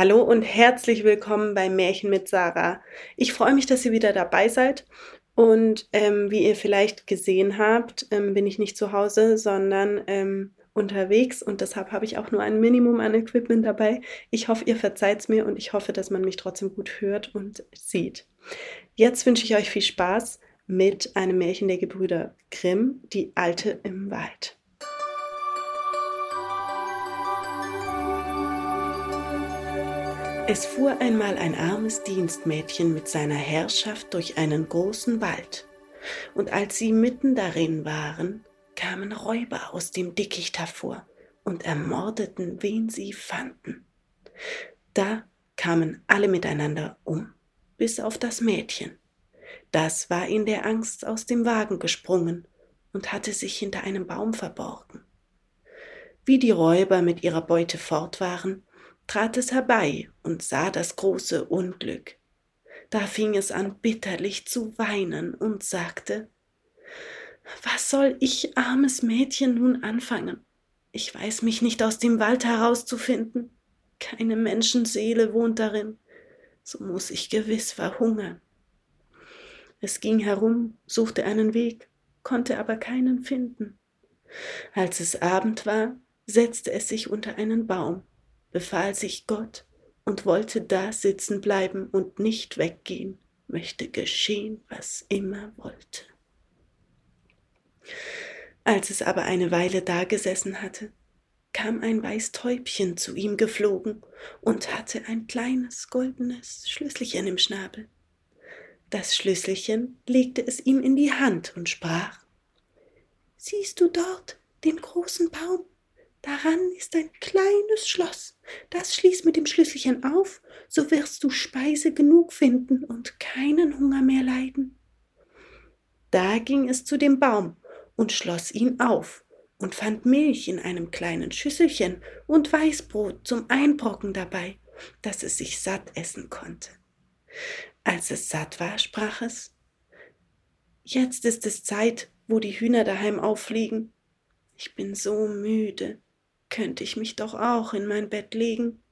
Hallo und herzlich willkommen bei Märchen mit Sarah. Ich freue mich, dass ihr wieder dabei seid. Und ähm, wie ihr vielleicht gesehen habt, ähm, bin ich nicht zu Hause, sondern ähm, unterwegs und deshalb habe ich auch nur ein Minimum an Equipment dabei. Ich hoffe, ihr verzeiht es mir und ich hoffe, dass man mich trotzdem gut hört und sieht. Jetzt wünsche ich euch viel Spaß mit einem Märchen der Gebrüder Grimm, die Alte im Wald. Es fuhr einmal ein armes Dienstmädchen mit seiner Herrschaft durch einen großen Wald, und als sie mitten darin waren, kamen Räuber aus dem Dickicht hervor und ermordeten, wen sie fanden. Da kamen alle miteinander um, bis auf das Mädchen. Das war in der Angst aus dem Wagen gesprungen und hatte sich hinter einem Baum verborgen. Wie die Räuber mit ihrer Beute fort waren, trat es herbei und sah das große Unglück. Da fing es an bitterlich zu weinen und sagte Was soll ich, armes Mädchen, nun anfangen? Ich weiß mich nicht aus dem Wald herauszufinden. Keine Menschenseele wohnt darin. So muss ich gewiss verhungern. Es ging herum, suchte einen Weg, konnte aber keinen finden. Als es Abend war, setzte es sich unter einen Baum befahl sich Gott und wollte da sitzen bleiben und nicht weggehen, möchte geschehen, was immer wollte. Als es aber eine Weile dagesessen hatte, kam ein Weißtäubchen zu ihm geflogen und hatte ein kleines goldenes Schlüsselchen im Schnabel. Das Schlüsselchen legte es ihm in die Hand und sprach Siehst du dort den großen Baum? Daran ist ein kleines Schloss. Das schließt mit dem Schlüsselchen auf, so wirst du Speise genug finden und keinen Hunger mehr leiden. Da ging es zu dem Baum und schloss ihn auf und fand Milch in einem kleinen Schüsselchen und Weißbrot zum Einbrocken dabei, dass es sich satt essen konnte. Als es satt war, sprach es Jetzt ist es Zeit, wo die Hühner daheim auffliegen. Ich bin so müde könnte ich mich doch auch in mein Bett legen.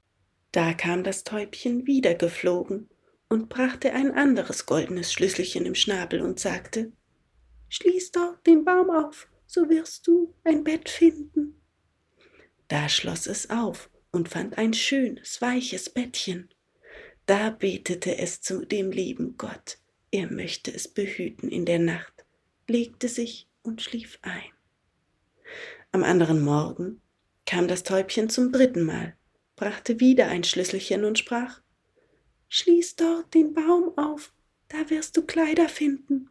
Da kam das Täubchen wieder geflogen und brachte ein anderes goldenes Schlüsselchen im Schnabel und sagte Schließ doch den Baum auf, so wirst du ein Bett finden. Da schloss es auf und fand ein schönes, weiches Bettchen. Da betete es zu dem lieben Gott, er möchte es behüten in der Nacht, legte sich und schlief ein. Am anderen Morgen kam das Täubchen zum dritten Mal, brachte wieder ein Schlüsselchen und sprach Schließ dort den Baum auf, da wirst du Kleider finden.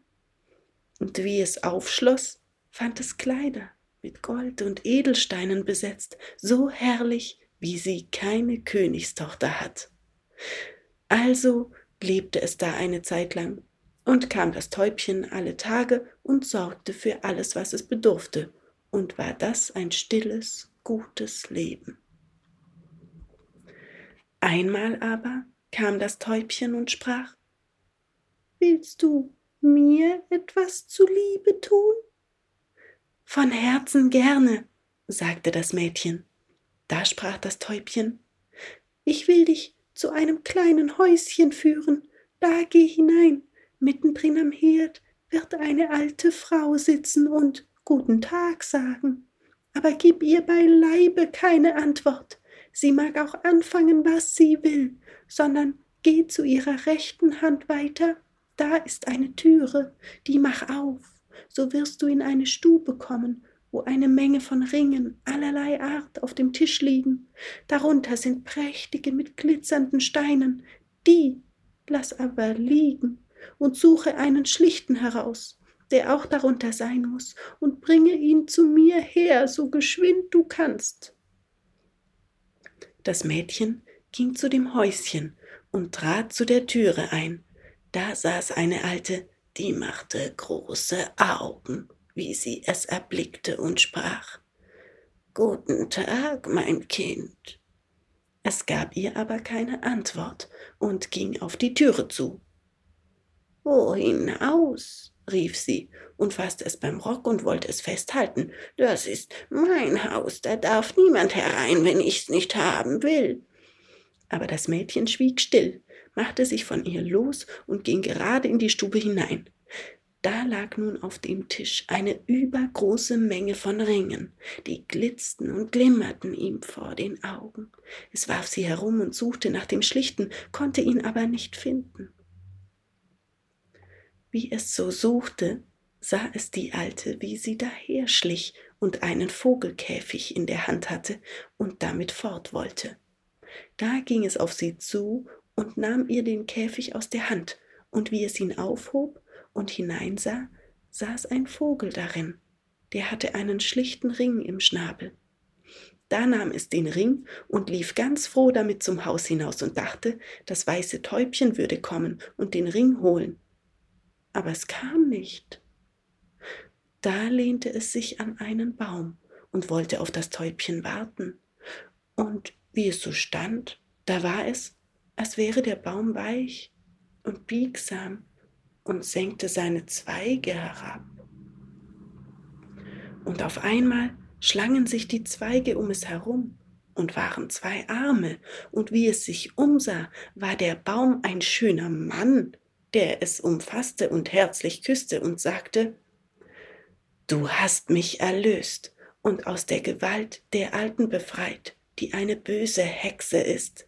Und wie es aufschloss, fand es Kleider mit Gold und Edelsteinen besetzt, so herrlich, wie sie keine Königstochter hat. Also lebte es da eine Zeit lang, und kam das Täubchen alle Tage und sorgte für alles, was es bedurfte, und war das ein stilles, gutes Leben. Einmal aber kam das Täubchen und sprach Willst du mir etwas zuliebe tun? Von Herzen gerne, sagte das Mädchen. Da sprach das Täubchen Ich will dich zu einem kleinen Häuschen führen, da geh hinein, mittendrin am Herd wird eine alte Frau sitzen und Guten Tag sagen aber gib ihr beileibe keine Antwort. Sie mag auch anfangen, was sie will, sondern geh zu ihrer rechten Hand weiter, da ist eine Türe, die mach auf, so wirst du in eine Stube kommen, wo eine Menge von Ringen allerlei Art auf dem Tisch liegen. Darunter sind prächtige mit glitzernden Steinen, die lass aber liegen und suche einen schlichten heraus der auch darunter sein muss, und bringe ihn zu mir her, so geschwind du kannst. Das Mädchen ging zu dem Häuschen und trat zu der Türe ein. Da saß eine Alte, die machte große Augen, wie sie es erblickte und sprach Guten Tag, mein Kind. Es gab ihr aber keine Antwort und ging auf die Türe zu. Wohin aus? Rief sie und fasste es beim Rock und wollte es festhalten. Das ist mein Haus, da darf niemand herein, wenn ich's nicht haben will. Aber das Mädchen schwieg still, machte sich von ihr los und ging gerade in die Stube hinein. Da lag nun auf dem Tisch eine übergroße Menge von Ringen, die glitzten und glimmerten ihm vor den Augen. Es warf sie herum und suchte nach dem Schlichten, konnte ihn aber nicht finden. Wie es so suchte, sah es die Alte, wie sie daherschlich und einen Vogelkäfig in der Hand hatte und damit fort wollte. Da ging es auf sie zu und nahm ihr den Käfig aus der Hand, und wie es ihn aufhob und hineinsah, saß ein Vogel darin, der hatte einen schlichten Ring im Schnabel. Da nahm es den Ring und lief ganz froh damit zum Haus hinaus und dachte, das weiße Täubchen würde kommen und den Ring holen. Aber es kam nicht. Da lehnte es sich an einen Baum und wollte auf das Täubchen warten. Und wie es so stand, da war es, als wäre der Baum weich und biegsam und senkte seine Zweige herab. Und auf einmal schlangen sich die Zweige um es herum und waren zwei Arme, und wie es sich umsah, war der Baum ein schöner Mann, der es umfasste und herzlich küsste und sagte, Du hast mich erlöst und aus der Gewalt der Alten befreit, die eine böse Hexe ist.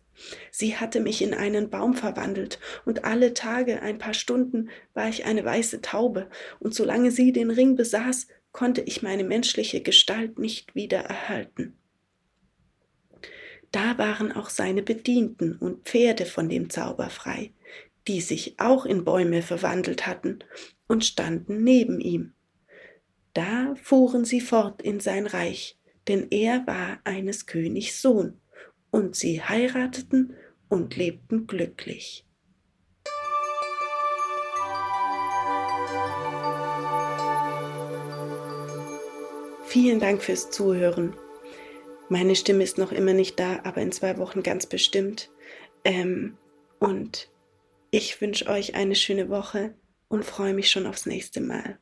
Sie hatte mich in einen Baum verwandelt, und alle Tage ein paar Stunden war ich eine weiße Taube, und solange sie den Ring besaß, konnte ich meine menschliche Gestalt nicht wieder erhalten. Da waren auch seine Bedienten und Pferde von dem Zauber frei, die sich auch in Bäume verwandelt hatten und standen neben ihm. Da fuhren sie fort in sein Reich, denn er war eines Königs Sohn, und sie heirateten und lebten glücklich. Vielen Dank fürs Zuhören. Meine Stimme ist noch immer nicht da, aber in zwei Wochen ganz bestimmt. Ähm, und ich wünsche euch eine schöne Woche und freue mich schon aufs nächste Mal.